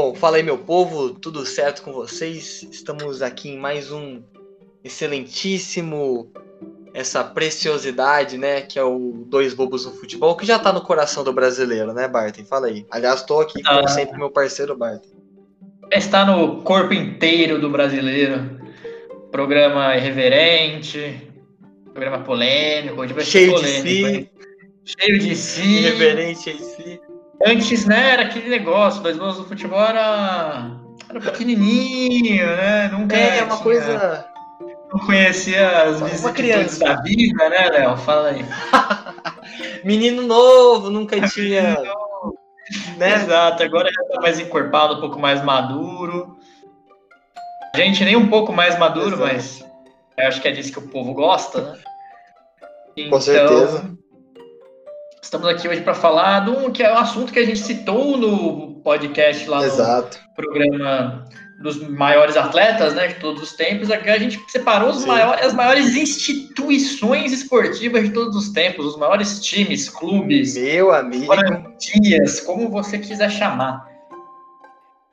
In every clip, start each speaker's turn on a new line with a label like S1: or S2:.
S1: Bom, fala aí, meu povo, tudo certo com vocês? Estamos aqui em mais um excelentíssimo, essa preciosidade, né, que é o Dois Bobos no Futebol, que já tá no coração do brasileiro, né, Barton? Fala aí. Aliás, tô aqui, como ah. sempre, meu parceiro Barton.
S2: Está no corpo inteiro do brasileiro. Programa irreverente, programa polêmico, hoje vai
S1: Cheio
S2: polêmico.
S1: De si.
S2: Cheio de si.
S1: Irreverente em si.
S2: Antes, né, era aquele negócio, dois gols do futebol era, era pequenininho, né? Nunca
S1: é, é uma tinha, coisa...
S2: Não conhecia as vicissitudes da vida, né, Léo? Fala aí.
S1: Menino novo, nunca tinha...
S2: né? Exato, agora já tá mais encorpado, um pouco mais maduro. A gente nem um pouco mais maduro, Exato. mas eu acho que é disso que o povo gosta, né?
S1: Então, Com certeza.
S2: Estamos aqui hoje para falar de um que é um assunto que a gente citou no podcast lá
S1: Exato.
S2: no programa dos maiores atletas, né, de todos os tempos. Aqui a gente separou maiores, as maiores instituições esportivas de todos os tempos, os maiores times, clubes,
S1: meu amigo,
S2: dias, como você quiser chamar.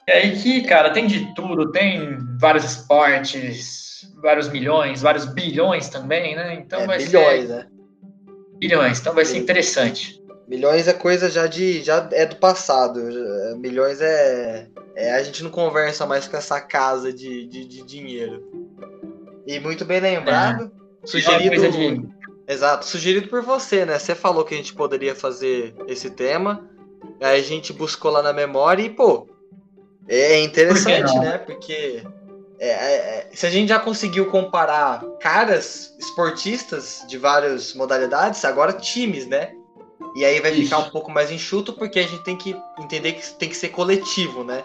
S2: E aí que, cara, tem de tudo, tem vários esportes, vários milhões, vários bilhões também, né? Então
S1: é,
S2: vai
S1: bilhões,
S2: ser
S1: né?
S2: Milhões, então vai ser interessante.
S1: Milhões é coisa já de. já é do passado. Milhões é. é a gente não conversa mais com essa casa de, de, de dinheiro. E muito bem lembrado. É. Sugerido. De... Exato, sugerido por você, né? Você falou que a gente poderia fazer esse tema. Aí a gente buscou lá na memória e, pô, é interessante, Por né? Porque é, é, é, se a gente já conseguiu comparar caras esportistas de várias modalidades, agora times, né? E aí vai Isso. ficar um pouco mais enxuto, porque a gente tem que entender que tem que ser coletivo, né?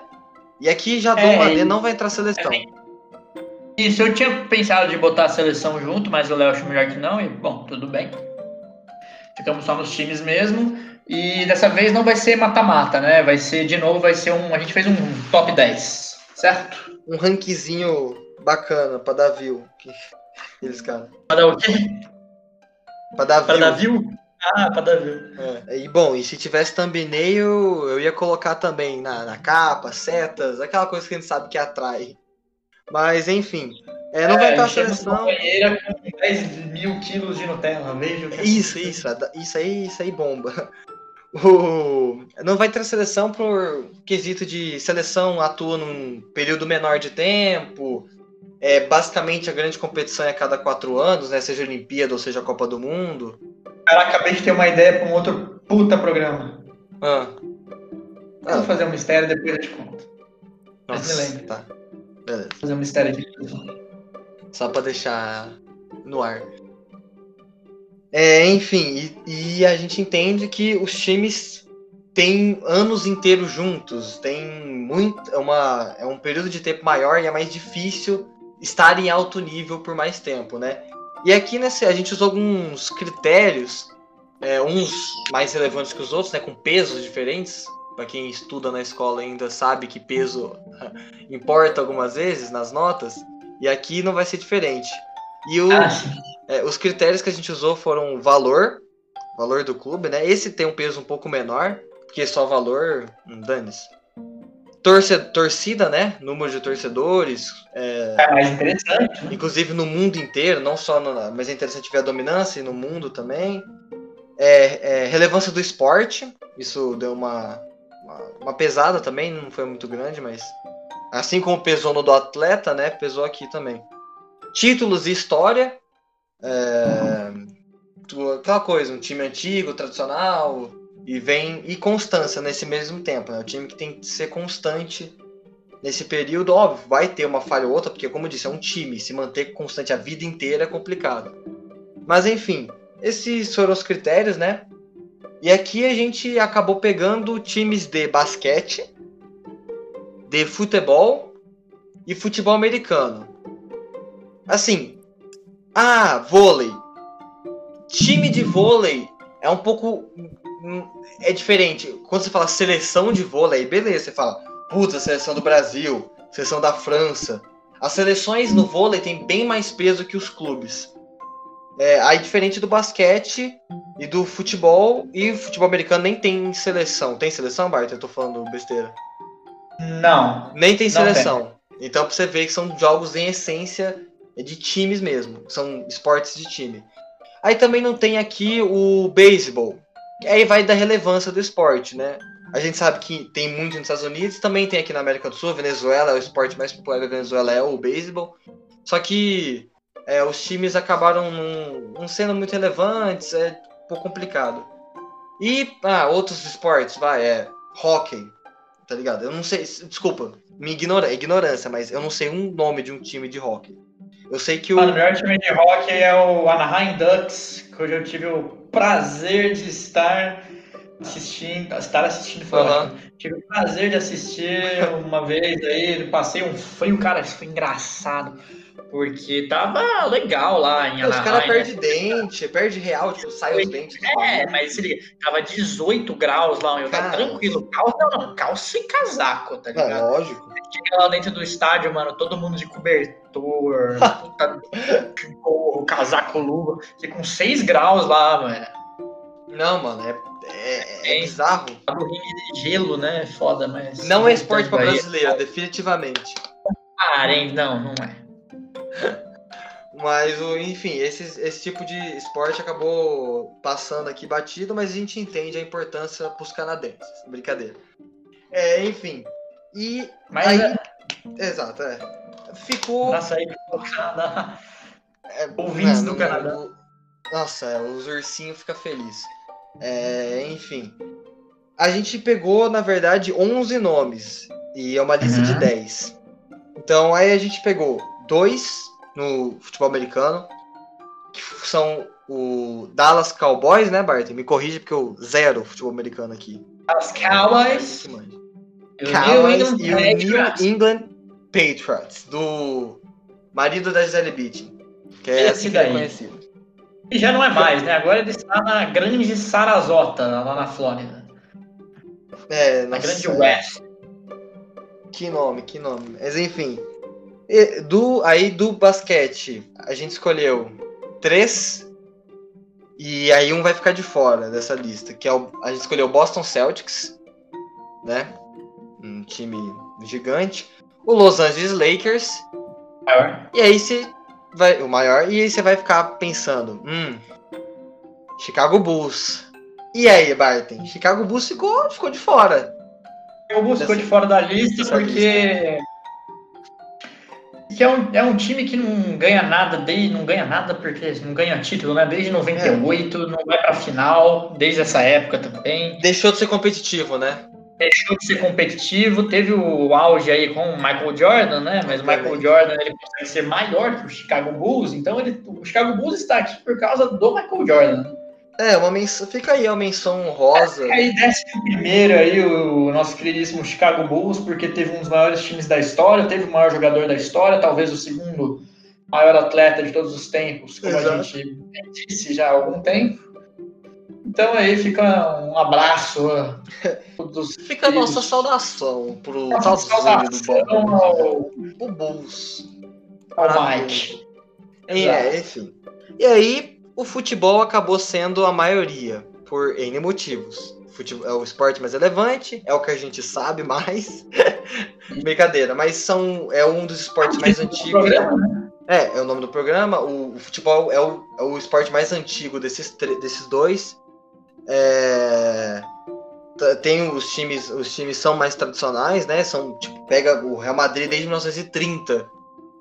S1: E aqui já dou é, uma não vai entrar seleção. É,
S2: isso, eu tinha pensado de botar a seleção junto, mas o Léo achou melhor que não, e bom, tudo bem. Ficamos só nos times mesmo. E dessa vez não vai ser mata-mata, né? Vai ser, de novo, vai ser um. A gente fez um top 10, certo?
S1: Um rankzinho bacana pra dar view. Eles, cara.
S2: Pra dar o quê?
S1: Pra dar
S2: pra view. Dar view? Ah, pra dar view.
S1: É. E bom, e se tivesse thumbnail, eu ia colocar também na, na capa, setas, aquela coisa que a gente sabe que atrai. Mas enfim. É, não é, vai estar a seleção.
S2: com 10 mil quilos de Nutella, veja.
S1: Isso, isso, isso aí, isso aí bomba. O... Não vai ter seleção por quesito de seleção atua num período menor de tempo. É, basicamente a grande competição é a cada quatro anos, né? Seja Olimpíada ou seja a Copa do Mundo.
S2: Cara, acabei de ter uma ideia para um outro puta programa.
S1: Ah.
S2: ah. Vou fazer um mistério depois eu te conto.
S1: Nossa, Mas me lembra. Tá.
S2: Beleza. Fazer um mistério de
S1: Só para deixar no ar. É, enfim, e, e, a gente entende que os times têm anos inteiros juntos, tem muito, é, uma, é um período de tempo maior e é mais difícil estar em alto nível por mais tempo, né? E aqui nesse, a gente usou alguns critérios, é, uns mais relevantes que os outros, né, com pesos diferentes. Para quem estuda na escola ainda sabe que peso importa algumas vezes nas notas, e aqui não vai ser diferente. E o, ah. é, os critérios que a gente usou foram valor, valor do clube, né? Esse tem um peso um pouco menor, porque só valor, hum, dane-se. Torce, torcida, né? Número de torcedores.
S2: É, é mais interessante.
S1: Né? Inclusive no mundo inteiro, não só no, mas é interessante ver a dominância e no mundo também. É, é, relevância do esporte, isso deu uma, uma, uma, pesada também, não foi muito grande, mas assim como pesou no do atleta, né? Pesou aqui também títulos e história. É, aquela coisa, um time antigo, tradicional, e vem e constância nesse mesmo tempo. Né? O time que tem que ser constante nesse período, óbvio, vai ter uma falha ou outra, porque, como eu disse, é um time, se manter constante a vida inteira é complicado. Mas, enfim, esses foram os critérios, né? E aqui a gente acabou pegando times de basquete, de futebol e futebol americano. Assim, ah, vôlei. Time de vôlei é um pouco. Hum, é diferente. Quando você fala seleção de vôlei, beleza, você fala, puta, seleção do Brasil, seleção da França. As seleções no vôlei têm bem mais peso que os clubes. É, aí, diferente do basquete e do futebol, e o futebol americano nem tem seleção. Tem seleção, Bart? Eu tô falando besteira.
S2: Não.
S1: Nem tem seleção. Então pra você ver que são jogos em essência de times mesmo. São esportes de time. Aí também não tem aqui o beisebol. Aí vai da relevância do esporte, né? A gente sabe que tem muito nos Estados Unidos, também tem aqui na América do Sul, Venezuela, é o esporte mais popular da Venezuela é o beisebol. Só que é, os times acabaram não, sendo muito relevantes, é um pouco complicado. E ah, outros esportes, vai, é hockey, tá ligado? Eu não sei, desculpa, minha ignora, ignorância, mas eu não sei um nome de um time de hockey. Eu sei que o.
S2: Mano, o melhor time de hockey é o Anaheim Ducks, que hoje eu tive o prazer de estar assistindo. Estar assistindo foi ótimo. Tive o prazer de assistir uma vez aí, passei um frio, cara, isso foi engraçado. Porque tava legal lá em
S1: Os
S2: Anaheim.
S1: caras
S2: né?
S1: perdem dente, perde real, tipo, sai os dentes.
S2: É,
S1: bagulho.
S2: mas se liga, tava 18 graus lá, eu tava
S1: Cara.
S2: tranquilo. Calça, não, calça e casaco, tá
S1: É,
S2: ligado?
S1: lógico.
S2: Chega lá dentro do estádio, mano, todo mundo de cobertor, puta, gorro, casaco, luva. Fica com 6 graus lá, mano.
S1: Não, mano, é, é, é
S2: É.
S1: bizarro.
S2: Tá do ringue de gelo, né? Foda, mas.
S1: Não é esporte pra
S2: Aí-
S1: brasileiro, definitivamente.
S2: Ah, hein? Não, não é.
S1: Mas, enfim, esse, esse tipo de esporte acabou passando aqui batido, mas a gente entende a importância pros canadenses. Brincadeira. É, enfim. E.
S2: Mas
S1: aí,
S2: é,
S1: Exato, é. Ficou.
S2: nossa, aí do Canadá.
S1: É,
S2: Ouvintes do Canadá.
S1: o- Nossa, é, os ursinhos ficam felizes. É, enfim. A gente pegou, na verdade, 11 nomes. E é uma lista de
S2: Uhum.
S1: 10. Então aí a gente pegou dois no futebol americano. Que são o Dallas Cowboys, né, Bart? Me corrige porque eu zero futebol americano aqui.
S2: As Cowboys.
S1: Manja.
S2: e o New England
S1: e o New
S2: Patriots.
S1: England Patriots, do marido da Gisele Bündchen, que é assim ele é
S2: daí.
S1: conhecido.
S2: E já não é mais, né? Agora ele está na grande Sarasota, lá na Flórida.
S1: É,
S2: Na
S1: nossa,
S2: grande
S1: é.
S2: West.
S1: Que nome, que nome. Mas enfim, E do aí do basquete, a gente escolheu três e aí um vai ficar de fora dessa lista, que é o, a gente escolheu o Boston Celtics, né? Um time gigante. O Los Angeles Lakers
S2: Maior.
S1: E aí você vai. O maior. E aí você vai ficar pensando. Hum. Chicago Bulls. E aí, Barton? Chicago Bulls ficou, ficou de fora.
S2: O Bulls ficou de fora da lista porque. Que é, um, é um time que não ganha nada, desde, não ganha nada porque não ganha título, né? Desde 98, não vai pra final, desde essa época também.
S1: Deixou de ser competitivo, né?
S2: Deixou de ser competitivo, teve o auge aí com o Michael Jordan, né? Mas o Michael Jordan ele consegue ser maior que o Chicago Bulls, então ele, o Chicago Bulls está aqui por causa do Michael Jordan.
S1: É, uma menção. Fica aí a menção honrosa.
S2: E aí desce primeiro aí o nosso queridíssimo Chicago Bulls, porque teve um dos maiores times da história, teve o maior jogador da história, talvez o segundo maior atleta de todos os tempos, como
S1: Exato.
S2: a gente disse já há algum tempo. Então aí fica um abraço a todos
S1: Fica a nossa saudação pro
S2: Nossa
S1: do
S2: saudação
S1: Bob.
S2: ao,
S1: O Bulls.
S2: ao Mike.
S1: E, é, enfim. E aí, o futebol acabou sendo a maioria, por N motivos. Futebol é o esporte mais relevante, é o que a gente sabe mais. Brincadeira, mas são, é um dos esportes mais antigos.
S2: Programa, né?
S1: É, é o nome do programa. O, o futebol é o, é o esporte mais antigo desses, desses dois. É, tem os times, os times são mais tradicionais, né? São, tipo, pega o Real Madrid desde 1930,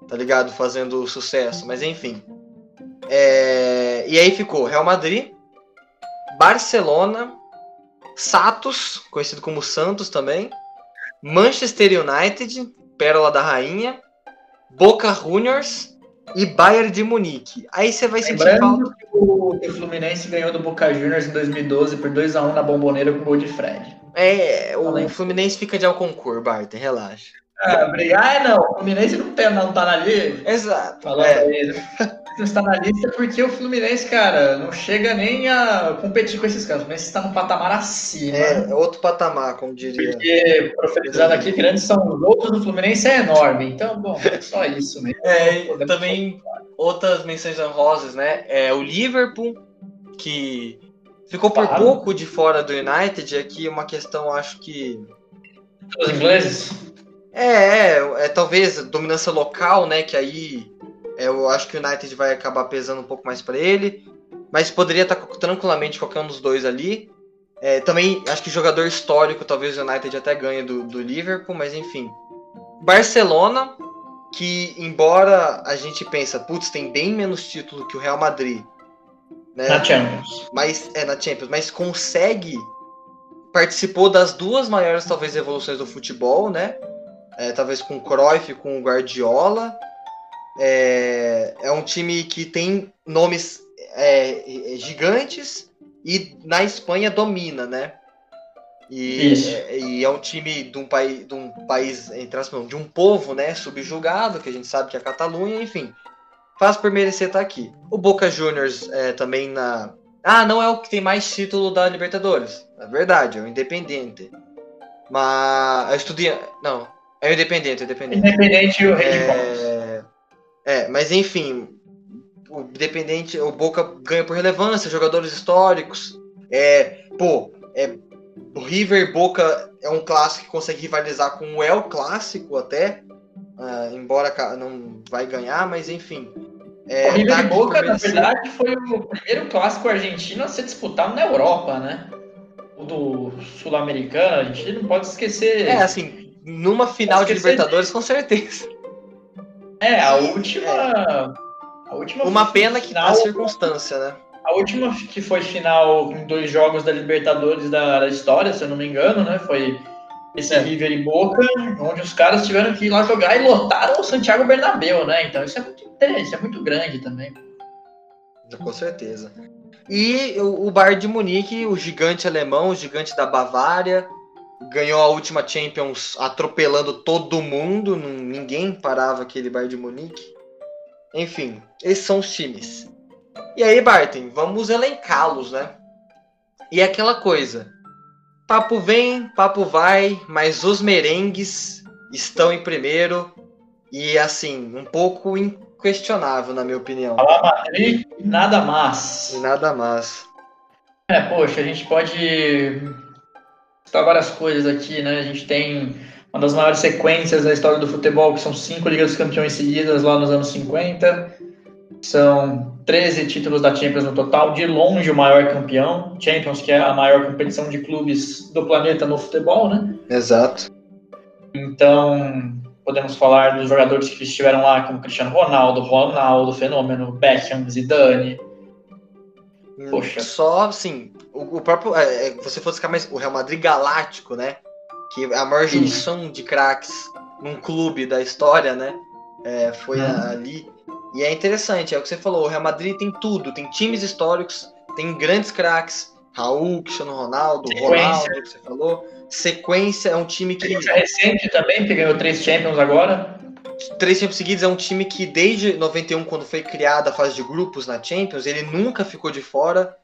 S1: tá ligado? Fazendo sucesso, mas enfim. É, e aí ficou Real Madrid, Barcelona, Santos, conhecido como Santos também, Manchester United, Pérola da Rainha, Boca Juniors e Bayern de Munique. Aí você vai sentir falta.
S2: Lembrando que o, o Fluminense ganhou do Boca Juniors em 2012 por 2x1 na bomboneira com gol de Fred.
S1: É, o
S2: Falei.
S1: Fluminense fica de Alconcur, Barton, relaxa.
S2: Ah, brigar não. O Fluminense não, tem, não tá na lista.
S1: Exato.
S2: Falando
S1: é.
S2: Não está na lista porque o Fluminense, cara, não chega nem a competir com esses caras. O Fluminense está num patamar acima.
S1: É, é outro patamar, como diria.
S2: Porque, profetizando aqui, grandes são os outros do Fluminense é enorme. Então, bom, só isso mesmo.
S1: É, também outras menções honrosas, né? É o Liverpool, que ficou por
S2: Claro.
S1: pouco de fora do United. Aqui uma questão, acho que
S2: Os ingleses?
S1: É, é, é talvez dominância local, né? Que aí é, eu acho que o United vai acabar pesando um pouco mais para ele. Mas poderia estar tá tranquilamente qualquer um dos dois ali. É, também acho que jogador histórico, talvez o United até ganhe do, do Liverpool, mas enfim. Barcelona, que embora a gente pensa, putz, tem bem menos título que o Real Madrid.
S2: Né? Na Champions.
S1: Mas, é, na Champions, mas consegue. Participou das duas maiores, talvez, evoluções do futebol, né? É, talvez com o Cruyff, com o Guardiola. É, é um time que tem nomes é, gigantes e na Espanha domina, né? E é, e é, um time de um, país, de um país, entre aspas, de um povo, né, subjugado, que a gente sabe que é a Catalunha, enfim. Faz por merecer estar aqui. O Boca Juniors é, também na. Ah, não é o que tem mais título da Libertadores. É verdade, é o Independente. Mas. É Estudia... Não, é o Independente,
S2: o Independente. Independente e o Red
S1: é... é, mas enfim. O Independente, o Boca ganha por relevância, jogadores históricos. É, pô, é o River Boca é um clássico que consegue rivalizar com o El Clássico até, uh, embora não vai ganhar, mas enfim.
S2: É, o River tá Boca, na verdade, foi o primeiro clássico argentino a ser disputado na Europa, né? O do Sul-Americano, a gente não pode esquecer.
S1: É, assim, numa final de Libertadores, com certeza.
S2: É, a última. É. A última
S1: Uma pena que final... a circunstância, né?
S2: A última que foi final em dois jogos da Libertadores da, da história, se eu não me engano, né? Foi esse é. River e Boca, onde os caras tiveram que ir lá jogar e lotaram o Santiago Bernabéu, né? Então isso é muito interessante, é muito grande também.
S1: Com certeza. E o, o Bayern de Munique, o gigante alemão, o gigante da Bavária, ganhou a última Champions atropelando todo mundo, ninguém parava aquele Bayern de Munique. Enfim, esses são os times. E aí, Barton, vamos elencá-los, né? E é aquela coisa. Papo vem, papo vai, mas os merengues estão em primeiro e assim, um pouco inquestionável, na minha opinião.
S2: Fala Madrid, nada mais.
S1: Nada mais.
S2: É, poxa, a gente pode citar várias coisas aqui, né? A gente tem uma das maiores sequências da história do futebol, que são cinco Ligas dos Campeões seguidas lá nos anos 50. São 13 títulos da Champions no total, de longe o maior campeão. Champions, que é a maior competição de clubes do planeta no futebol, né?
S1: Exato.
S2: Então, podemos falar dos jogadores que estiveram lá, como Cristiano Ronaldo, Ronaldo, Fenômeno, Beckham, Zidane.
S1: Hum, Poxa. Só, assim, o, o próprio. É, é você fosse ficar mais. O Real Madrid Galáctico, né? Que é a maior junção de craques num clube da história, né? É, foi hum. ali. E é interessante, é o que você falou, o Real Madrid tem tudo, tem times históricos, tem grandes craques, Raul, Cristiano Ronaldo, Sequência. Ronaldo, que você falou. Sequência é um time que.
S2: Sequência recente também, que ganhou três Champions agora.
S1: Três Champions seguidos é um time que desde 91, quando foi criada a fase de grupos na Champions, ele nunca ficou de fora.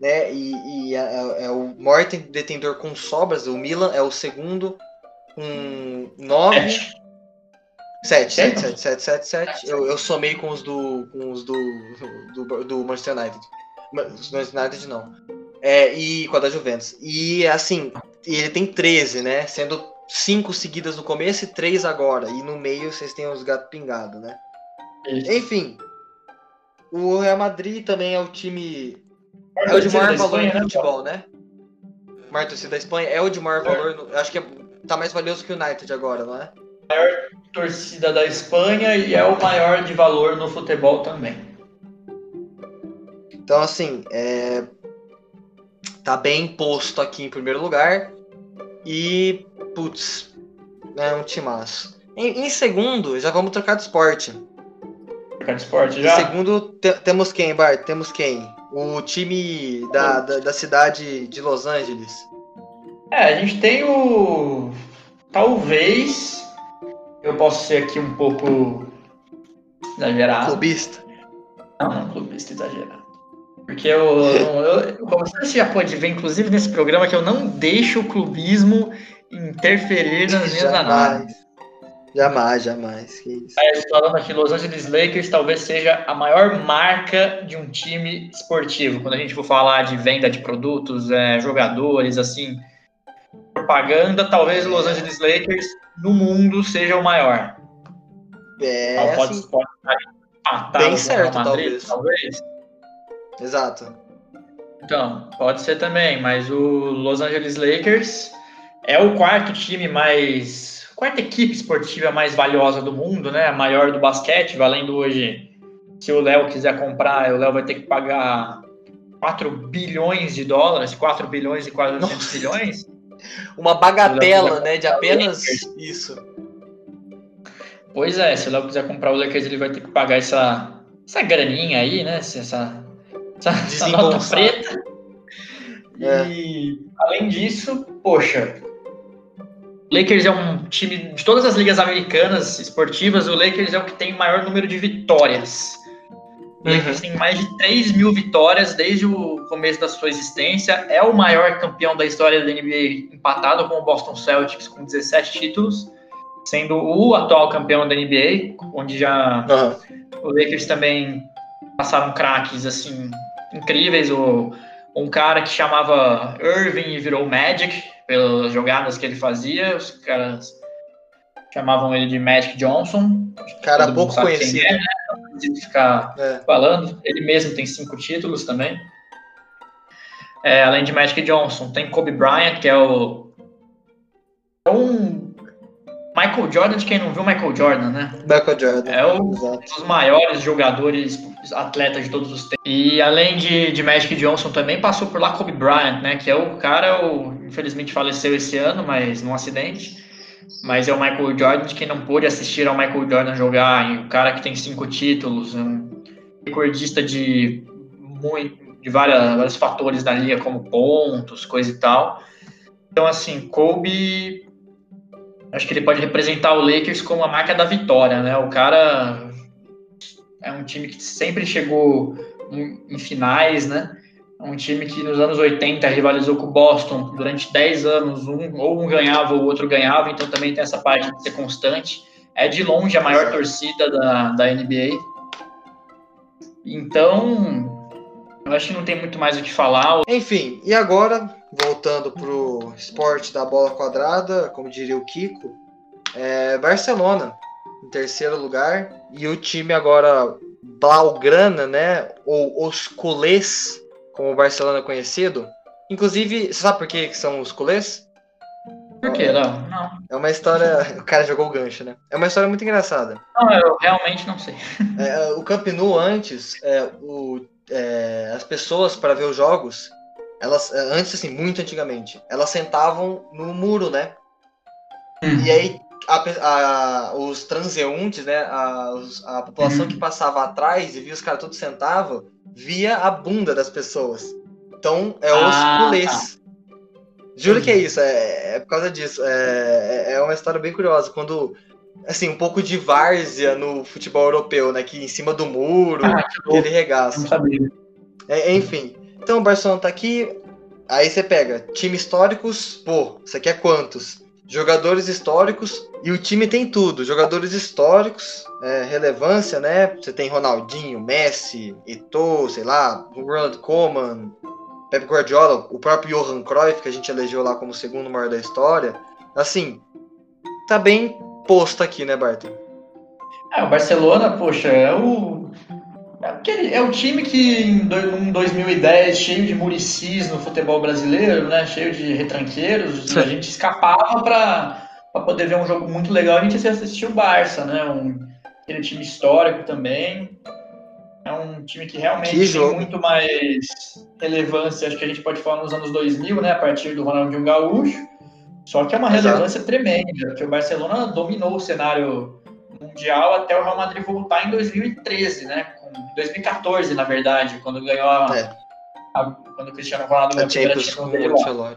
S1: Né? E, e é, é, é o maior detentor com sobras, o Milan é o segundo com nove. Sete, sete, sete, sete, sete, sete. Eu, eu somei com os do. com os do. do, do Manchester United. Manchester United não. É, e com a da Juventus. E assim, ele tem 13, né? Sendo cinco seguidas no começo e três agora. E no meio vocês têm os gatos pingados, né? Isso. Enfim. O Real Madrid também é o time. É o de maior valor Espanha, no né, futebol, né? Maior torcida da Espanha é o de maior é. valor. No... Acho que é... tá mais valioso que o United agora, não é?
S2: Maior torcida da Espanha e é o maior de valor no futebol também.
S1: Então, assim, é... tá bem posto aqui em primeiro lugar. E, putz, é um timaço. Em, em segundo, já vamos trocar de esporte.
S2: Trocar de esporte já?
S1: Em segundo, te, temos quem, Bart? Temos quem? O time da, da, da cidade de Los Angeles.
S2: É, a gente tem o. Talvez eu posso ser aqui um pouco exagerado.
S1: Clubista?
S2: Não, não clubista exagerado. Porque eu, eu, como você já pode ver, inclusive nesse programa, que eu não deixo o clubismo interferir nas minhas análises.
S1: Jamais, jamais. Que isso.
S2: Aí, falando aqui, Los Angeles Lakers talvez seja a maior marca de um time esportivo. Quando a gente for falar de venda de produtos, é, jogadores, assim, propaganda, talvez o Los Angeles Lakers no mundo seja o maior.
S1: É,
S2: Então, pode,
S1: assim,
S2: pode estar empatado
S1: bem certo,
S2: Madrid,
S1: talvez.
S2: talvez.
S1: Exato.
S2: Então, pode ser também, mas o Los Angeles Lakers é o quarto time mais. quarta equipe esportiva mais valiosa do mundo, né? A maior do basquete, valendo hoje. Se o Léo quiser comprar, o Léo vai ter que pagar 4 bilhões de dólares, 4 bilhões e 400
S1: Nossa.
S2: bilhões.
S1: Uma bagatela, né? De apenas isso.
S2: Pois é, se o Léo quiser comprar o Lakers, ele vai ter que pagar essa, essa graninha aí, né? Essa, essa, essa nota
S1: Desembolsar.
S2: preta.
S1: É.
S2: E além disso, poxa, o Lakers é um time de todas as ligas americanas esportivas, o Lakers é o que tem o maior número de vitórias. O Lakers
S1: Uhum.
S2: tem mais de 3 mil vitórias desde o começo da sua existência. É o maior campeão da história da NBA, empatado com o Boston Celtics com 17 títulos, sendo o atual campeão da NBA, onde já
S1: Aham.
S2: o Lakers também passaram craques assim incríveis. O, um cara que chamava Irving e virou Magic pelas jogadas que ele fazia. Os caras chamavam ele de Magic Johnson.
S1: Cara pouco conhecido.
S2: é, né? Não precisa ficar
S1: É.
S2: falando. Ele mesmo tem cinco títulos também. É, além de Magic Johnson, tem Kobe Bryant, que é o. É um. Michael Jordan, de quem não viu Michael Jordan, né?
S1: Michael Jordan.
S2: É um dos maiores jogadores, atletas de todos os tempos. E além de, de Magic Johnson também passou por lá Kobe Bryant, né? Que é o cara, o, infelizmente faleceu esse ano, mas num acidente. Mas é o Michael Jordan, de quem não pôde assistir ao Michael Jordan jogar, e o cara que tem cinco títulos, um recordista de, de várias, vários fatores da liga, como pontos, coisa e tal. Então, assim, Kobe acho que ele pode representar o Lakers como a marca da vitória, né? O cara é um time que sempre chegou em, finais, né? É um time que nos anos 80 rivalizou com o Boston durante 10 anos, um, ou um ganhava ou o outro ganhava, então também tem essa parte de ser constante. É de longe a maior torcida da, da NBA. Então, eu acho que não tem muito mais o que falar.
S1: Enfim, e agora, voltando pro esporte da bola quadrada, como diria o Kiko, é Barcelona, em terceiro lugar, e o time agora Blaugrana, né, ou os culés, como o Barcelona é conhecido. Inclusive, você sabe por que que são os culés?
S2: Por quê, Léo? Não.
S1: É uma história. O cara jogou o gancho, né? É uma história muito engraçada.
S2: Não, eu realmente não sei.
S1: É, o Camp Nou antes, é, o- é, as pessoas para ver os jogos, elas é, antes assim, muito antigamente, elas sentavam no muro, né? E aí a a- os transeuntes, né? A, a população
S2: Uhum.
S1: que passava atrás e via os caras todos sentavam, via a bunda das pessoas. Então é os
S2: Ah,
S1: culés. Juro que é isso, é, é por causa disso. É, é- é uma história bem curiosa. Quando, assim, um pouco de várzea no futebol europeu, né? Que em cima do muro,
S2: Ah,
S1: aquele regaço. É, enfim. Então o Barcelona tá aqui. Aí você pega time históricos, pô, isso aqui é quantos? Jogadores históricos, e o time tem tudo. Jogadores históricos, é, relevância, né? Você tem Ronaldinho, Messi, Eto'o, sei lá, Ronald Koeman, Pep Guardiola, o próprio Johan Cruyff, que a gente elegeu lá como o segundo maior da história. Assim, tá bem posto aqui, né, Barton?
S2: É, o Barcelona, poxa, é o. É, é o time que em do- em 2010, cheio de muricis no futebol brasileiro, né? Cheio de retranqueiros, a gente escapava para poder ver um jogo muito legal. A gente assistiu o Barça, né? Um, aquele time histórico também. É um time que realmente
S1: Que
S2: tem muito mais relevância, acho que a gente pode falar nos anos 2000, né? A partir do Ronaldinho Gaúcho. Só que é uma
S1: Exato.
S2: relevância tremenda, porque o Barcelona dominou o cenário mundial até o Real Madrid voltar em 2013, né? Com 2014, na verdade, quando ganhou a,
S1: É.
S2: a- quando o Cristiano Ronaldo ganhou
S1: A
S2: primeira
S1: Champions
S2: dele lá.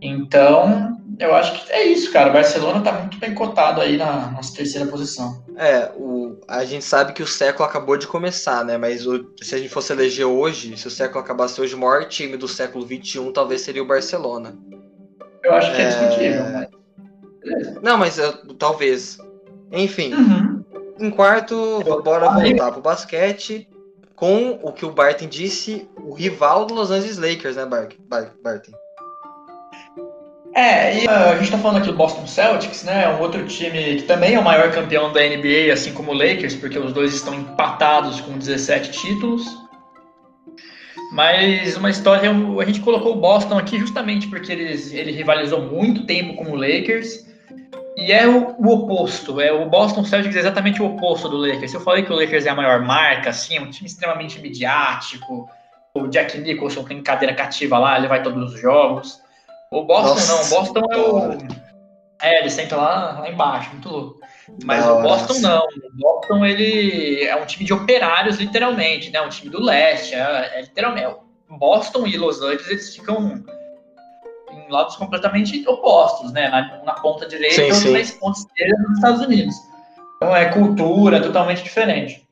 S2: Então, eu acho que é isso, cara. O Barcelona tá muito bem cotado aí na nossa terceira posição.
S1: É, o, a gente sabe que o século acabou de começar, né? Mas o- se a gente fosse eleger hoje, se o século acabasse hoje, o maior time do século XXI talvez seria o Barcelona.
S2: Eu acho que é,
S1: É.
S2: discutível. mas.
S1: Não, mas eu- talvez. Enfim,
S2: Uhum.
S1: Em quarto, bora voltar pro basquete com o que o Barton disse, o rival do Los Angeles Lakers, né, Bar Bar Barton?
S2: É, e uh, a gente tá falando aqui do Boston Celtics, né? Um outro time que também é o maior campeão da NBA, assim como o Lakers, porque os dois estão empatados com 17 títulos. Mas uma história, a gente colocou o Boston aqui justamente porque eles, ele rivalizou muito tempo com o Lakers. E é o, o, oposto, é o Boston Celtics é exatamente o oposto do Lakers. Eu falei que o Lakers é a maior marca, assim, é um time extremamente midiático. O Jack Nicholson tem cadeira cativa lá, ele vai todos os jogos. O Boston Nossa, não, o Boston é o. É, ele senta lá, lá embaixo, muito louco. Mas Nossa. o Boston não. O Boston ele é um time de operários, literalmente, né? Um time do leste. É, é literalmente. Boston e Los Angeles eles ficam em lados completamente opostos, né? Na, na ponta direita e na ponta esquerda dos Estados Unidos. Então é cultura totalmente diferente.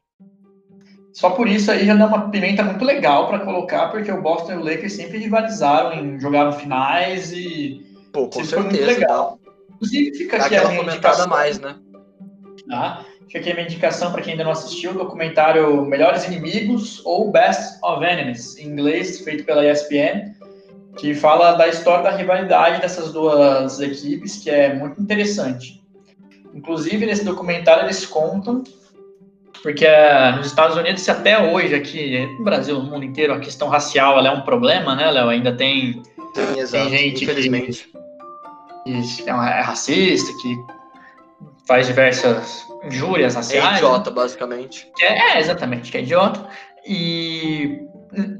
S2: Só por isso aí já dá uma pimenta muito legal para colocar, porque o Boston e o Lakers sempre rivalizaram em jogar no finais e
S1: Pô, com certeza, foi muito legal.
S2: Inclusive fica aqui a minha indicação.
S1: mais, né?
S2: Tá? Fica aqui a minha indicação para quem ainda não assistiu, o documentário Melhores Inimigos ou Best of Enemies, em inglês, feito pela ESPN, que fala da história da rivalidade dessas duas equipes, que é muito interessante. Inclusive, nesse documentário eles contam porque uh, nos Estados Unidos, até hoje, aqui no Brasil, no mundo inteiro, a questão racial é um problema, né, Léo? Ainda tem,
S1: exato, tem gente infelizmente.
S2: Que, que é, é racista, que faz diversas injúrias raciais.
S1: É idiota, basicamente.
S2: É, é, exatamente, que é idiota. E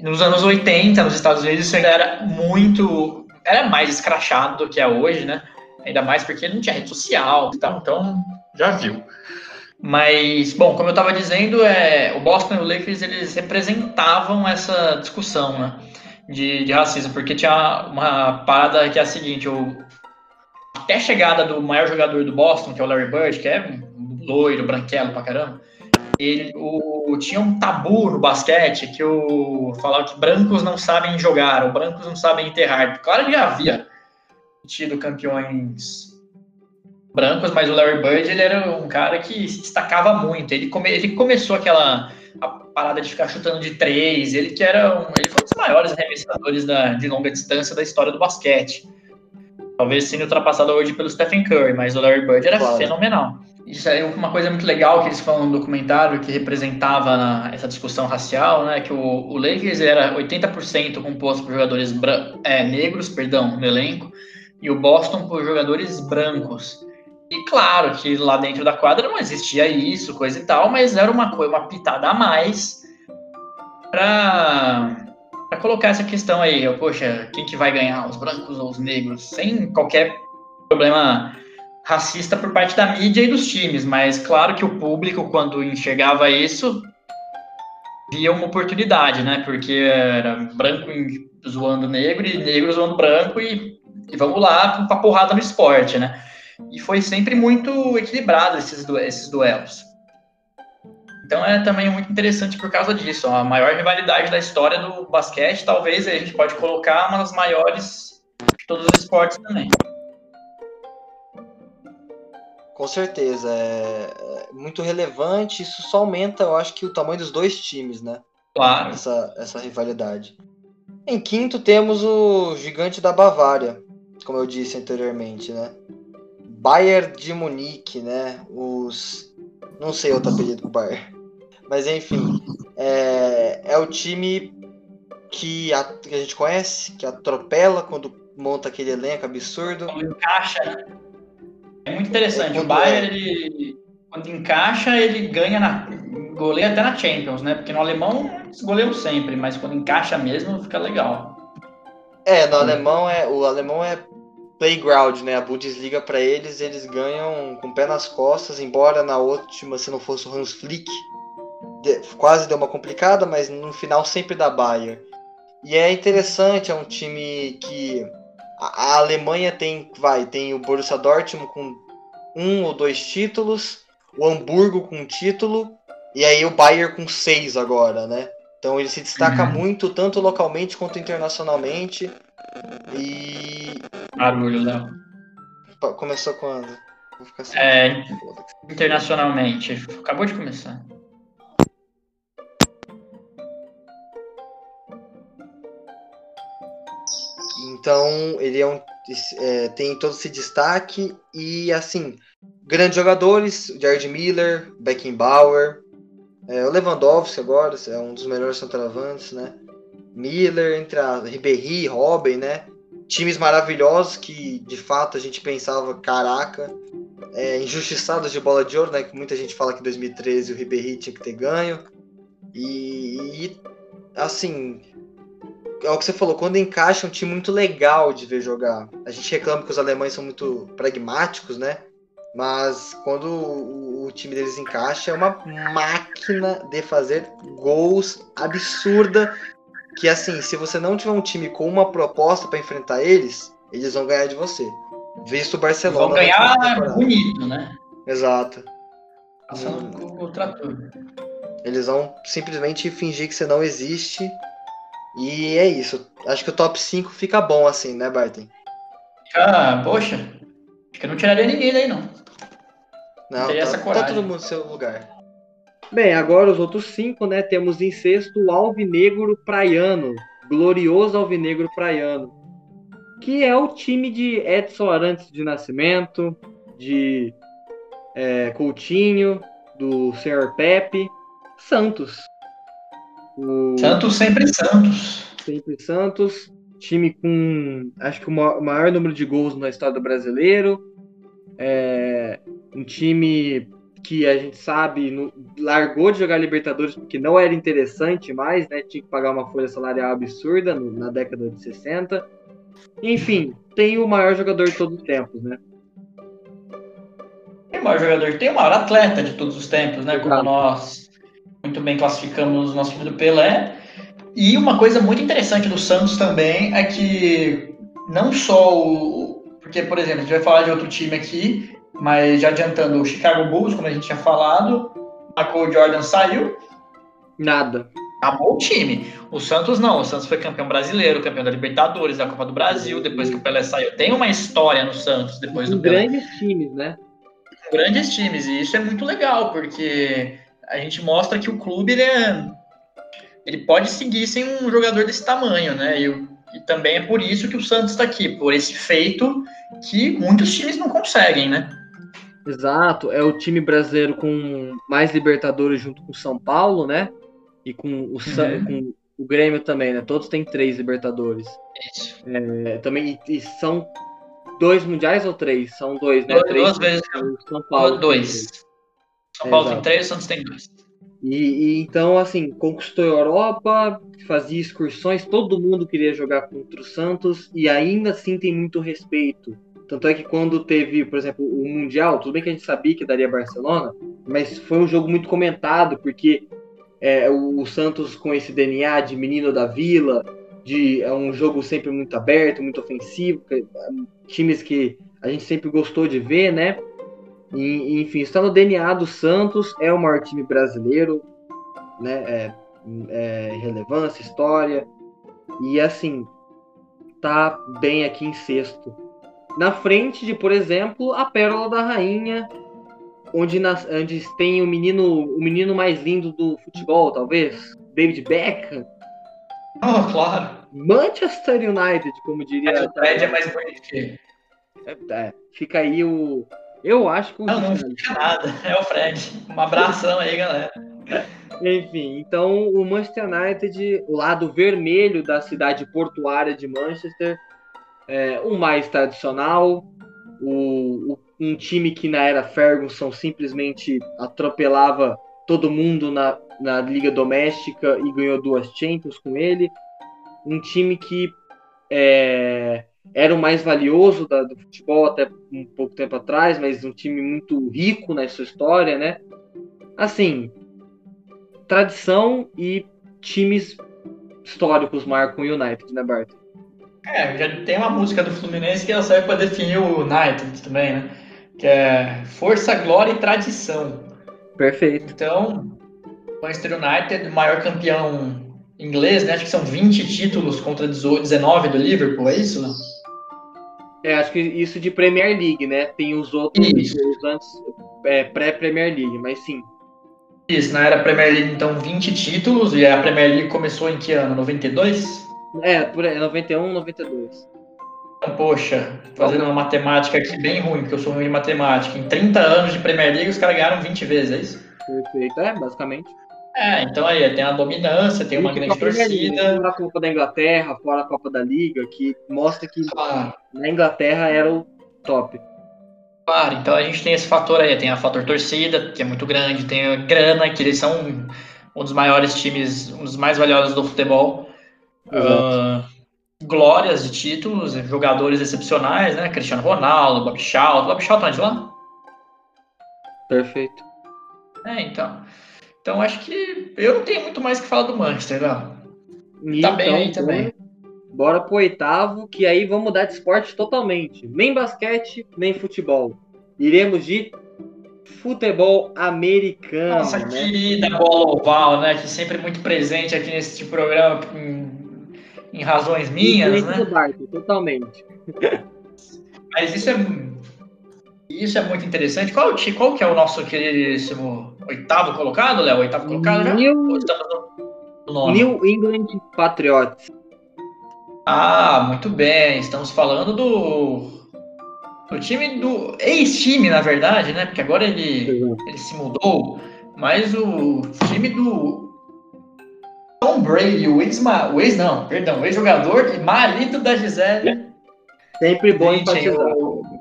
S2: nos anos 80, nos Estados Unidos, isso ainda era muito. Era mais escrachado do que é hoje, né? Ainda mais porque não tinha rede social e tal, então já viu. Mas, bom, como eu estava dizendo, é, o Boston e o Lakers eles representavam essa discussão né, de, de racismo, porque tinha uma parada que é a seguinte: o, até a chegada do maior jogador do Boston, que é o Larry Bird, que é loiro, branquelo pra caramba, ele o, tinha um tabu no basquete que o falava que brancos não sabem jogar, ou brancos não sabem enterrar. Claro que havia tido campeões brancos, mas o Larry Bird ele era um cara que se destacava muito. Ele, come, ele começou aquela parada de ficar chutando de três, ele que era um, ele foi um dos maiores arremessadores da, de longa distância da história do basquete. Talvez sendo ultrapassado hoje pelo Stephen Curry, mas o Larry Bird era claro. fenomenal. Isso é uma coisa muito legal que eles falam no documentário que representava na, essa discussão racial, né? Que o, o Lakers era 80% composto por jogadores é, negros, perdão, no elenco, e o Boston por jogadores brancos. E claro que lá dentro da quadra não existia isso, coisa e tal, mas era uma coisa, uma pitada a mais para colocar essa questão aí. Poxa, quem que vai ganhar, os brancos ou os negros? Sem qualquer problema racista por parte da mídia e dos times, mas claro que o público, quando enxergava isso, via uma oportunidade, né? Porque era branco zoando negro e negro zoando branco e, e vamos lá pra porrada no esporte, né? E foi sempre muito equilibrado esses, esses duelos. Então é também muito interessante por causa disso. A maior rivalidade da história do basquete, talvez a gente pode colocar uma das maiores de todos os esportes também.
S1: Com certeza, é, é muito relevante. Isso só aumenta, eu acho que o tamanho dos dois times, né?
S2: Claro.
S1: Essa, essa rivalidade. Em quinto temos o gigante da Bavária, como eu disse anteriormente, né? Bayern de Munique, né? Os. Não sei outro apelido do Bayern. Mas enfim. É, é o time que a, que a gente conhece, que atropela quando monta aquele elenco absurdo.
S2: Quando encaixa, né? É muito interessante. O Bayern, é... ele, quando encaixa, ele ganha na. Goleia até na Champions, né? Porque no alemão eles goleiam sempre, mas quando encaixa mesmo fica legal.
S1: É, no alemão é. O alemão é playground, né? A Bundesliga para eles, eles ganham com o pé nas costas, embora na última, se não fosse o Hans Flick, de, quase deu uma complicada, mas no final sempre dá Bayern. E é interessante, é um time que a, a Alemanha tem, vai, tem o Borussia Dortmund com um ou dois títulos, o Hamburgo com um título, e aí o Bayern com seis agora, né? Então ele se destaca uhum. muito, tanto localmente quanto internacionalmente. E.
S2: Barulho, Léo.
S1: Começou quando?
S2: Vou ficar assim. É, internacionalmente. Acabou de começar.
S1: Então, ele é um
S3: é, tem todo esse destaque e assim grandes jogadores, Jared Miller, Beckenbauer, é, o Lewandowski agora é um dos melhores centroavantes, né? Miller, entre a Ribéry, Robin, né? Times maravilhosos que de fato a gente pensava, caraca, é, injustiçados de bola de ouro, né? Que muita gente fala que em 2013 o Ribéry tinha que ter ganho. E, e assim, é o que você falou, quando encaixa é um time muito legal de ver jogar. A gente reclama que os alemães são muito pragmáticos, né? Mas quando o, o, time deles encaixa, é uma máquina de fazer gols absurda. Que assim, se você não tiver um time com uma proposta para enfrentar eles, eles vão ganhar de você. Visto o Barcelona.
S2: Vão ganhar bonito, né?
S3: Exato.
S2: Passando hum. o trator.
S3: Eles vão simplesmente fingir que você não existe. E é isso. Acho que o top 5 fica bom assim, né, Barton?
S2: Ah, poxa. Acho que eu não tiraria ninguém daí, não.
S3: Não, tá, tá todo mundo no seu lugar.
S1: Bem, agora os outros cinco, né? Temos em sexto o Alvinegro Praiano, glorioso Alvinegro Praiano, que é o time de Edson Arantes de Nascimento, de é, Coutinho, do Senhor Pepe, Santos.
S2: O... Santos sempre Santos.
S1: Sempre Santos, time com acho que o maior número de gols na história do brasileiro. É, um time que a gente sabe no, largou de jogar Libertadores porque não era interessante mais, né? Tinha que pagar uma folha salarial absurda no, na década de 60. Enfim, tem o maior jogador de todos os tempos, né?
S2: Tem o maior jogador, tem o maior atleta de todos os tempos, né? Como nós muito bem classificamos o nosso time do Pelé. E uma coisa muito interessante do Santos também é que não só o. Porque, por exemplo, a gente vai falar de outro time aqui, mas já adiantando, o Chicago Bulls, como a gente tinha falado, Michael Jordan saiu.
S1: Nada.
S2: Acabou o time. O Santos não. O Santos foi campeão brasileiro, campeão da Libertadores, da Copa do Brasil, depois que o Pelé saiu. Tem uma história no Santos depois do
S1: Pelé. Grandes times, né?
S2: Grandes times. E isso é muito legal, porque a gente mostra que o clube ele, é, ele pode seguir sem um jogador desse tamanho, né? E, e também é por isso que o Santos está aqui, por esse feito que muitos times não conseguem, né?
S1: Exato, é o time brasileiro com mais Libertadores junto com o São Paulo, né? E com o, uhum. com o Grêmio também, né? Todos têm três Libertadores.
S2: Isso.
S1: É, também, e, são dois mundiais ou três? São dois, né?
S2: Duas,
S1: três,
S2: duas vezes. São Paulo. Dois. São Paulo tem três, Santos tem dois.
S1: E, e, então, assim, conquistou a Europa, fazia excursões, todo mundo queria jogar contra o Santos e ainda assim tem muito respeito. Tanto é que quando teve, por exemplo, o Mundial, tudo bem que a gente sabia que daria Barcelona, mas foi um jogo muito comentado, porque é, o, o, Santos com esse DNA de menino da vila, de é um jogo sempre muito aberto, muito ofensivo, que, times que a gente sempre gostou de ver, né? E, enfim, está no DNA do Santos, é o maior time brasileiro, né? É, é, relevância, história. E assim, tá bem aqui em sexto na frente de, por exemplo, a Pérola da Rainha, onde, nas, onde tem o menino, o menino mais lindo do futebol, talvez, David Beckham.
S2: Oh, claro.
S1: Manchester United, como diria.
S2: é mais ele.
S1: É, é, fica aí o. Eu acho que o.
S2: Não, não fica nada. É o Fred. Um abração aí, galera.
S1: Enfim, então o Manchester United, o lado vermelho da cidade portuária de Manchester, é, um mais tradicional, o, o, um time que na era Ferguson simplesmente atropelava todo mundo na, na liga doméstica e ganhou duas Champions com ele, um time que é, era o mais valioso da, do futebol até um pouco tempo atrás, mas um time muito rico na sua história, né? Assim, tradição e times históricos marcam o United, né, Bart?
S2: É, já tem uma música do Fluminense que ela serve para definir o United também, né? Que é Força, Glória e Tradição.
S1: Perfeito.
S2: Então, Manchester United, maior campeão inglês, né? Acho que são 20 títulos contra 19 do Liverpool, é isso? Não?
S1: É, acho que isso de Premier League, né? Tem os outros
S2: isso.
S1: antes é, pré-Premier League, mas sim.
S2: Isso, na era Premier League, então 20 títulos, e a Premier League começou em que ano? 92?
S1: É, por aí, 91, 92.
S2: poxa, fazendo uma matemática aqui bem ruim, porque eu sou ruim em matemática, em 30 anos de Premier League os caras ganharam 20 vezes, é isso?
S1: Perfeito, é, basicamente.
S2: É, então aí tem a dominância, tem uma grande torcida.
S1: Fora a Copa da Inglaterra, fora a Copa da Liga, que mostra que
S2: Ah,
S1: na Inglaterra era o top.
S2: Claro, então a gente tem esse fator aí, tem a fator torcida, que é muito grande, tem a grana, que eles são um dos maiores times, um dos mais valiosos do futebol. Ah, glórias de títulos, jogadores excepcionais, né? Cristiano Ronaldo, Bob Shaw. Bob tá de lá?
S1: Perfeito.
S2: É, então. Então acho que eu não tenho muito mais que falar do Manchester, não.
S1: E
S2: Tá bem aí
S1: então,
S2: também.
S1: Bora pro oitavo, que aí vamos mudar de esporte totalmente. Nem basquete, nem futebol. Iremos de futebol americano,
S2: Nossa
S1: né?
S2: querida bola oval, né? Que sempre é muito presente aqui nesse programa em, em razões minhas,
S1: Diferente
S2: né?
S1: Barco, totalmente.
S2: Mas isso é isso é muito interessante. Qual, qual que é o nosso queridíssimo oitavo colocado, Léo? Oitavo colocado já?
S1: New-
S2: estamos no nono?
S1: New England Patriots.
S2: Ah, muito bem. Estamos falando do do time do ex-time, na verdade, né? Porque agora ele ele se mudou, mas o time do Tom Brady, o ex, o ex não, perdão, o ex-jogador e marido da Gisele,
S1: Sempre bom
S2: Gente,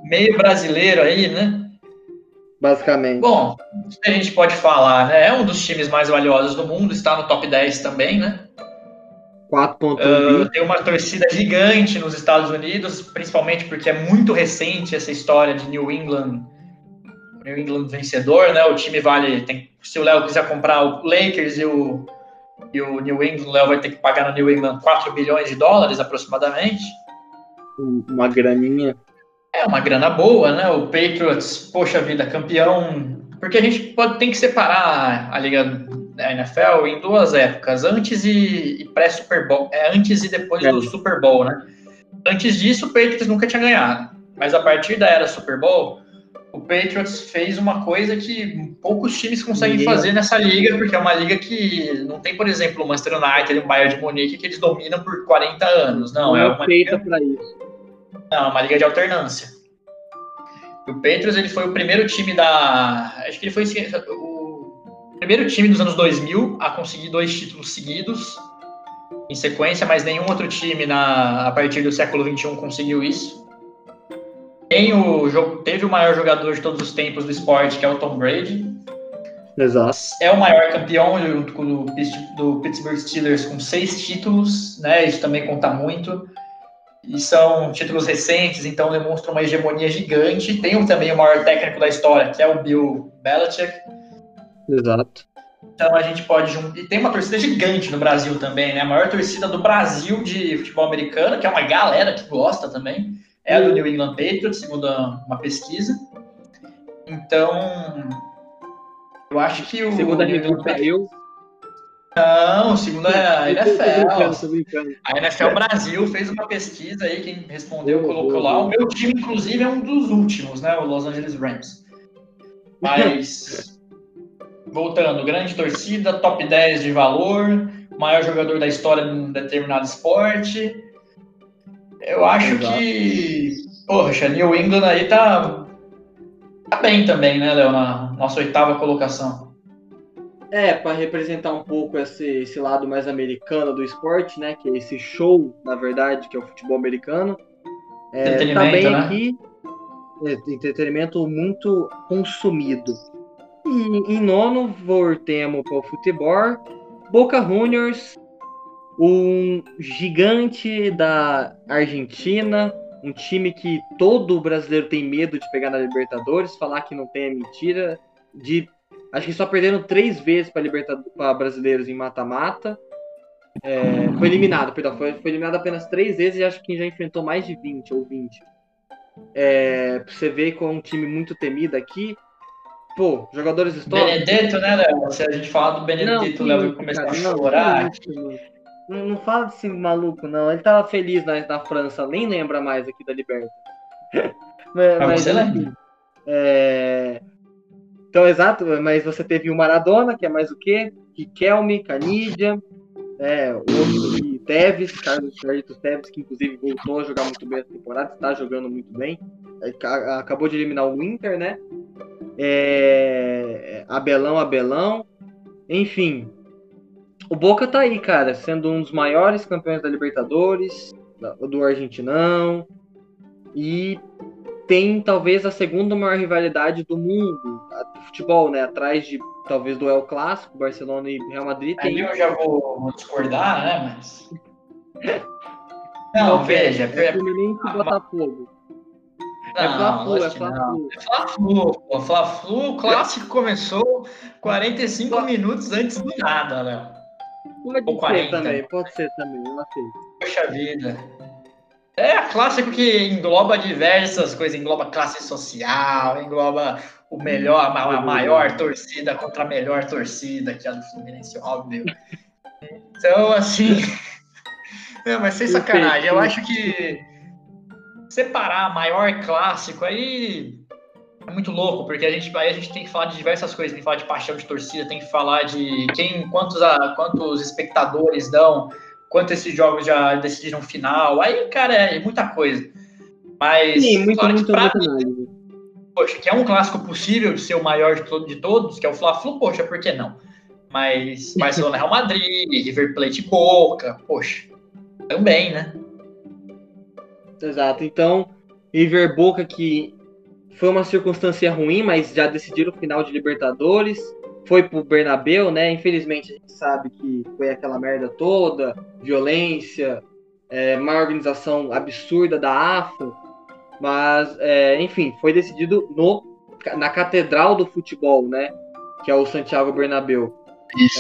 S2: meio brasileiro aí, né?
S1: Basicamente.
S2: Bom, a gente pode falar, né? É um dos times mais valiosos do mundo, está no top 10 também, né?
S1: 4.1
S2: Uh, tem uma torcida gigante nos Estados Unidos, principalmente porque é muito recente essa história de New England, New England vencedor, né? O time vale, tem, se o Léo quiser comprar o Lakers e o, e o New England, o Léo vai ter que pagar no New England 4 bilhões de dólares aproximadamente.
S1: uma graninha.
S2: É uma grana boa, né? O Patriots, poxa vida, campeão. Porque a gente pode, tem que separar a liga da NFL em duas épocas, antes e, e pré-Super Bowl, é antes e depois
S1: É.
S2: do Super Bowl, né? Antes disso, o Patriots nunca tinha ganhado. Mas a partir da era Super Bowl, o Patriots fez uma coisa que poucos times conseguem fazer nessa liga, porque é uma liga que não tem, por exemplo, o Manchester United o Bayern de Munique que eles dominam por 40 anos. Não, é uma
S1: feita
S2: liga
S1: para isso.
S2: Não, é uma liga de alternância. O Patriots ele foi o primeiro time da. Acho que ele foi o primeiro time dos anos 2000 a conseguir dois títulos seguidos em sequência, mas nenhum outro time na, a partir do século XXI conseguiu isso. Tem o, teve o maior jogador de todos os tempos do esporte, que é o Tom Brady.
S1: Exato.
S2: É o maior campeão junto com o do Pittsburgh Steelers com seis títulos, né? Isso também conta muito. E são títulos recentes, então demonstram uma hegemonia gigante. Tem também o maior técnico da história, que é o Bill Belichick.
S1: Exato.
S2: Então a gente pode juntar. E tem uma torcida gigante no Brasil também, né? A maior torcida do Brasil de futebol americano, que é uma galera que gosta também, é a do New England Patriots, segundo uma pesquisa. Então, eu acho que o England
S1: revista,
S2: Patriots.
S1: eu.
S2: Não, segundo a
S1: tô brincando,
S2: NFL. A NFL Brasil fez uma pesquisa aí, quem respondeu
S1: Eu,
S2: colocou
S1: eu,
S2: lá. O meu time, inclusive, é um dos últimos, né? O Los Angeles Rams. Mas, voltando, grande torcida, top 10 de valor, maior jogador da história de um determinado esporte. Eu acho
S1: Exato.
S2: que, poxa, New England aí tá, tá bem também, né, Léo? Na nossa oitava colocação.
S1: É, para representar um pouco esse, esse lado mais americano do esporte, né? Que é esse show, na verdade, que é o futebol americano. É, também
S2: né?
S1: aqui, é, entretenimento muito consumido. E em nono, voltemos para o futebol. Boca Juniors, um gigante da Argentina, um time que todo brasileiro tem medo de pegar na Libertadores, falar que não tem é mentira. De, acho que só perderam três vezes para brasileiros em mata-mata. É, foi eliminado, perdão, foi, foi eliminado apenas três vezes e acho que já enfrentou mais de 20 ou 20. É, você ver com um time muito temido aqui. Pô, jogadores históricos.
S2: Benedetto, né, Léo? Se a gente falar do Benedetto, o Léo vai começar
S1: cara,
S2: a chorar.
S1: Não, não fala desse maluco, não. Ele tava feliz na, na França, nem lembra mais aqui da Liberta. mas,
S2: Mas você
S1: enfim,
S2: lembra?
S1: é... Então, exato, mas você teve o Maradona, que é mais o quê? Riquelme, Canidia, é, que Tevez, Carlos Carlitos Tevez, que inclusive voltou a jogar muito bem essa temporada, está jogando muito bem. Acabou de eliminar o Inter, né? É... Abelão, Abelão. Enfim, o Boca tá aí, cara, sendo um dos maiores campeões da Libertadores, do Argentinão, e tem talvez a segunda maior rivalidade do mundo do futebol, né? Atrás de talvez do El Clássico, Barcelona e Real Madrid.
S2: Tem... eu já vou, discordar, né? Mas. Não, veja.
S1: É Fluminense e Botafogo.
S2: É Fla-Flu, é Fla-Flu. É Fla-Flu, Fla-Flu, o clássico começou 45 minutos antes do nada, Léo.
S1: Pode Ou ser 40. também, pode ser também, eu aceito.
S2: Poxa vida. É clássico que engloba diversas coisas, engloba classe social, engloba o melhor, a maior torcida contra a melhor torcida, que é a do Fluminense, óbvio. Então, assim. Não, mas sem sacanagem, eu acho que separar maior clássico aí é muito louco, porque a gente, aí a gente tem que falar de diversas coisas, tem que falar de paixão de torcida, tem que falar de quem, quantos, a, quantos espectadores dão, quanto esses jogos já decidiram final. Aí, cara, é muita coisa. Mas,
S1: Sim, muito, claro muito, pra mim,
S2: poxa, que é um clássico possível de ser o maior de todos, que é o Fla-Flu, poxa, por que não? Mas Barcelona Real Madrid, River Plate Boca, poxa, também, né?
S1: Exato. Então, River Boca que foi uma circunstância ruim, mas já decidiram o final de Libertadores. Foi pro Bernabeu, né? Infelizmente a gente sabe que foi aquela merda toda, violência, é, uma organização absurda da AFA. Mas, é, enfim, foi decidido no, na catedral do futebol, né? Que é o Santiago Bernabéu.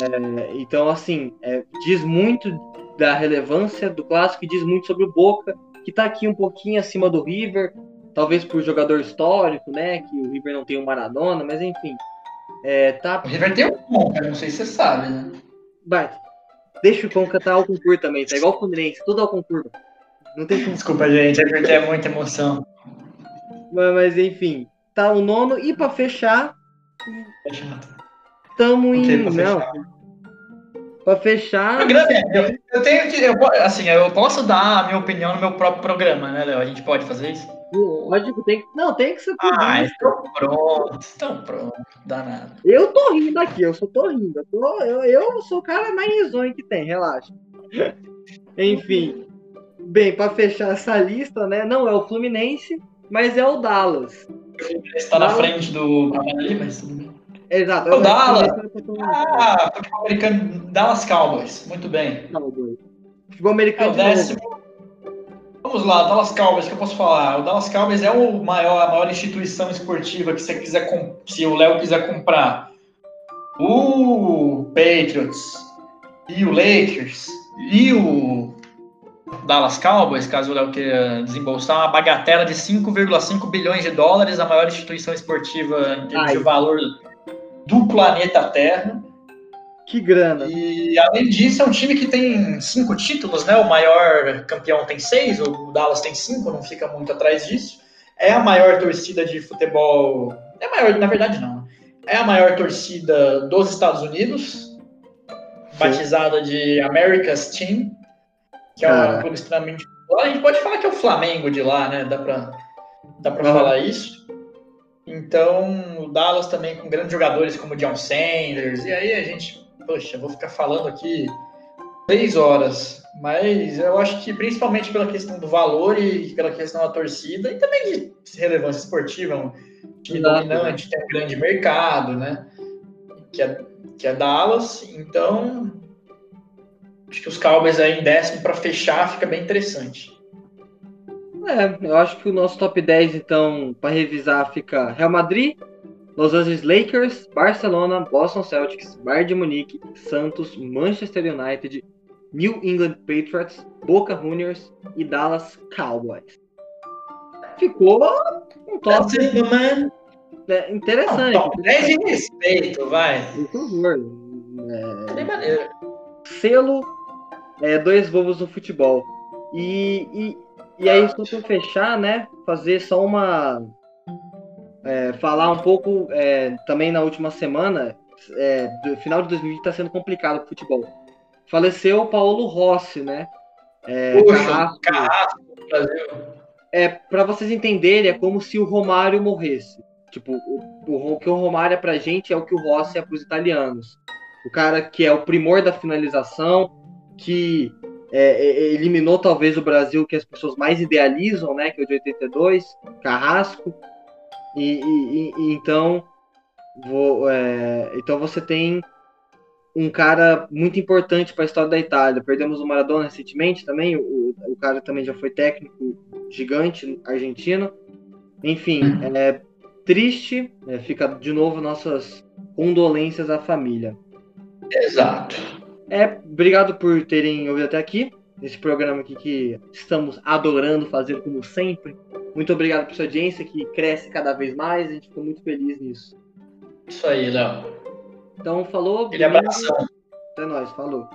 S1: É, então, assim, é, diz muito da relevância do clássico e diz muito sobre o Boca, que está aqui um pouquinho acima do River, talvez por jogador histórico, né? Que o River não tem o Maradona, mas enfim. É, tá...
S2: Tem o Conca, não sei se você sabe, né?
S1: Vai, deixa o Conca tá ao concurso também, tá igual o Fluminense, tudo ao concurso.
S2: Não tem Desculpa, gente, é porque é muita emoção.
S1: Mas, mas enfim, tá o nono. E para fechar. Tamo em. Pra não. Fechar. Pra fechar.
S2: Programa, eu, eu tenho que. Eu, assim, eu posso dar a minha opinião no meu próprio programa, né, Léo? A gente pode fazer isso?
S1: Lógico, tem que. Não, tem que ser.
S2: Ah, então pronto. Então pronto. Dá nada.
S1: Eu tô rindo aqui, eu só tô rindo. Eu, tô, eu, eu sou o cara mais risonho que tem, relaxa. Enfim. Bem, para fechar essa lista, né? Não é o Fluminense, mas é o Dallas.
S2: Está na frente do Cavani, mas tudo bem.
S1: Exato.
S2: O Dallas. Ah, futebol americano. Dallas Cowboys. Muito bem. Cowboys.
S1: Futebol americano. É o
S2: décimo. Vamos lá, Dallas Cowboys, que eu posso falar? O Dallas Cowboys é o maior, a maior instituição esportiva que você quiser, se o Léo quiser comprar. O Patriots e o Lakers e o Dallas Cowboys, caso o Léo queira desembolsar, uma bagatela de 5,5 bilhões de dólares, a maior instituição esportiva de, de valor do planeta Terra.
S1: Que grana.
S2: E além disso, é um time que tem cinco títulos, né? O maior campeão tem seis, o Dallas tem cinco, não fica muito atrás disso. É a maior torcida de futebol. É maior, na verdade, não. É a maior torcida dos Estados Unidos, batizada de America's Team que é um clube extremamente popular. A gente pode falar que é o Flamengo de lá, né? Dá pra, dá pra uhum. falar isso. Então, o Dallas também com grandes jogadores como o John Sanders. E aí a gente, poxa, vou ficar falando aqui três horas. Mas eu acho que principalmente pela questão do valor e pela questão da torcida e também de relevância esportiva, um time Exato, dominante, né? tem um grande mercado, né? Que é, que é Dallas. Então, Acho que os Cowboys aí em décimo para fechar fica bem interessante.
S1: É, eu acho que o nosso top 10, então, para revisar, fica Real Madrid, Los Angeles Lakers, Barcelona, Boston Celtics, Bayern de Munique, Santos, Manchester United, New England Patriots, Boca Juniors e Dallas Cowboys. Ficou um top é, interessante. Um top
S2: 10 de respeito, vai.
S1: Por favor. É... Selo é, dois bobos no futebol. E, e, e aí, só para fechar, né, fazer só uma. É, falar um pouco é, também na última semana, é, do final de 2020 está sendo complicado o futebol. faleceu o Paulo Rossi, né?
S2: É, Puxa, Carrasco.
S1: É, para vocês entenderem, é como se o Romário morresse. Tipo, o, o, que o Romário é pra gente é o que o Rossi é pros italianos. O cara que é o primor da finalização, que é, eliminou talvez o Brasil que as pessoas mais idealizam, né? Que é o de 82, Carrasco. E, e, e então, vou, é, então você tem um cara muito importante para a história da Itália. Perdemos o Maradona recentemente também, o, o cara também já foi técnico gigante argentino. Enfim, é triste, é, fica de novo nossas condolências à família.
S2: Exato.
S1: É, obrigado por terem ouvido até aqui, nesse programa aqui que estamos adorando fazer como sempre. Muito obrigado por sua audiência, que cresce cada vez mais, a gente ficou muito feliz nisso.
S2: Isso aí, Léo.
S1: Então, falou.
S2: Ele abração.
S1: Até nós, falou.